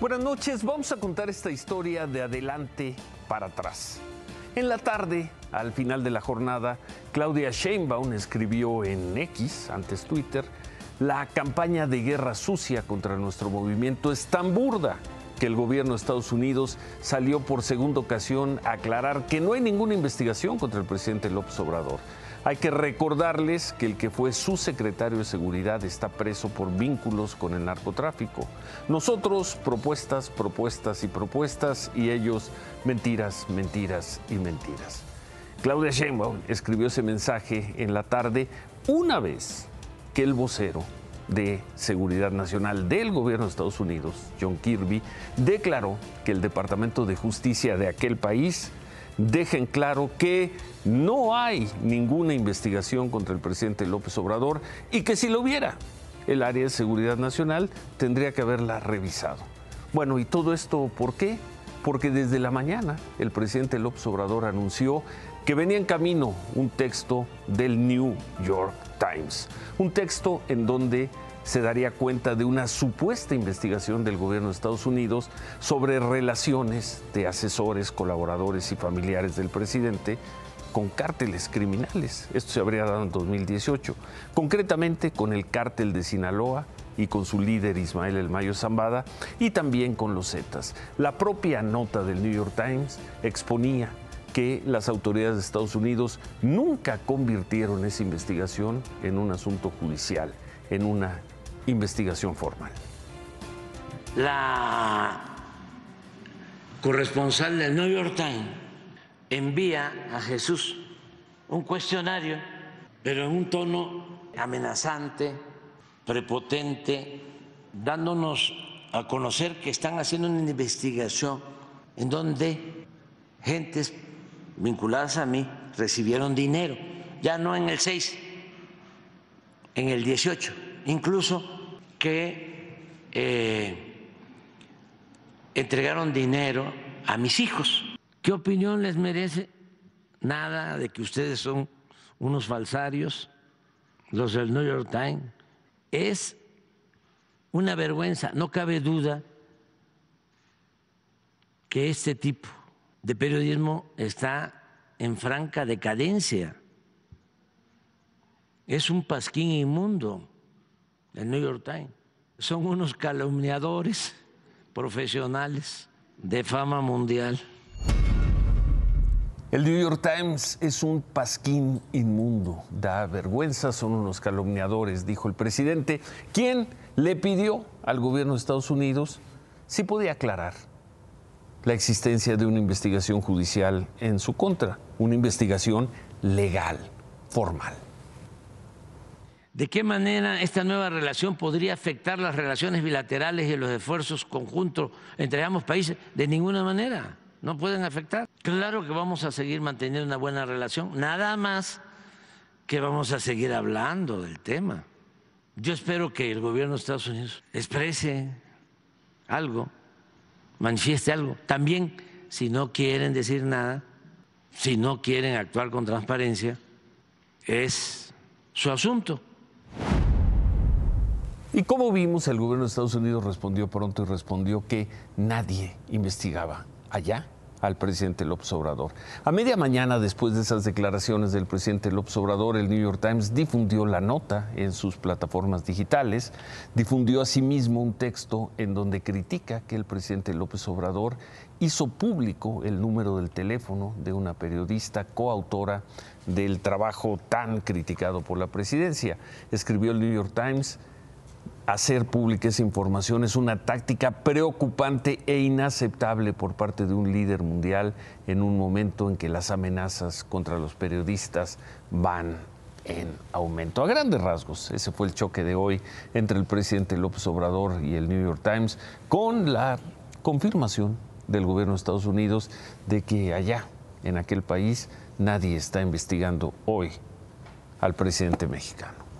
Buenas noches, vamos a contar esta historia de adelante para atrás. En la tarde, al final de la jornada, Claudia Sheinbaum escribió en X, antes Twitter, la campaña de guerra sucia contra nuestro movimiento es tan burda que el gobierno de Estados Unidos salió por segunda ocasión a aclarar que no hay ninguna investigación contra el presidente López Obrador. Hay que recordarles que el que fue su secretario de Seguridad está preso por vínculos con el narcotráfico. Nosotros propuestas, propuestas y propuestas y ellos mentiras, mentiras y mentiras. Claudia Sheinbaum escribió ese mensaje en la tarde una vez que el vocero de Seguridad Nacional del gobierno de Estados Unidos, John Kirby, declaró que el Departamento de Justicia de aquel país deja en claro que no hay ninguna investigación contra el presidente López Obrador y que si lo hubiera, el área de seguridad nacional tendría que haberla revisado. Bueno, ¿y todo esto por qué? Porque desde la mañana el presidente López Obrador anunció que venía en camino un texto del New York Times, un texto en donde se daría cuenta de una supuesta investigación del gobierno de Estados Unidos sobre relaciones de asesores, colaboradores y familiares del presidente con cárteles criminales. Esto se habría dado en 2018, concretamente con el cártel de Sinaloa y con su líder Ismael El Mayo Zambada y también con los Zetas. La propia nota del New York Times exponía que las autoridades de Estados Unidos nunca convirtieron esa investigación en un asunto judicial, en una investigación formal. La corresponsal del New York Times envía a Jesús un cuestionario, pero en un tono amenazante, prepotente, dándonos a conocer que están haciendo una investigación en donde gentes vinculadas a mí recibieron dinero, ya no en el 6, en el 18, incluso que eh, entregaron dinero a mis hijos. ¿Qué opinión les merece? Nada de que ustedes son unos falsarios, los del New York Times. Es una vergüenza, no cabe duda que este tipo de periodismo está en franca decadencia. Es un pasquín inmundo el New York Times. Son unos calumniadores profesionales de fama mundial. El New York Times es un pasquín inmundo, da vergüenza, son unos calumniadores, dijo el presidente, quien le pidió al gobierno de Estados Unidos si podía aclarar la existencia de una investigación judicial en su contra, una investigación legal, formal. ¿De qué manera esta nueva relación podría afectar las relaciones bilaterales y los esfuerzos conjuntos entre ambos países? De ninguna manera, no pueden afectar. Claro que vamos a seguir manteniendo una buena relación, nada más que vamos a seguir hablando del tema. Yo espero que el gobierno de Estados Unidos exprese algo manifieste algo. También, si no quieren decir nada, si no quieren actuar con transparencia, es su asunto. Y como vimos, el gobierno de Estados Unidos respondió pronto y respondió que nadie investigaba allá al presidente López Obrador. A media mañana, después de esas declaraciones del presidente López Obrador, el New York Times difundió la nota en sus plataformas digitales, difundió asimismo un texto en donde critica que el presidente López Obrador hizo público el número del teléfono de una periodista coautora del trabajo tan criticado por la presidencia. Escribió el New York Times, hacer pública esa información es una táctica preocupante e inaceptable por parte de un líder mundial en un momento en que las amenazas contra los periodistas van en aumento. A grandes rasgos, ese fue el choque de hoy entre el presidente López Obrador y el New York Times con la confirmación del gobierno de Estados Unidos de que allá, en aquel país, nadie está investigando hoy al presidente mexicano.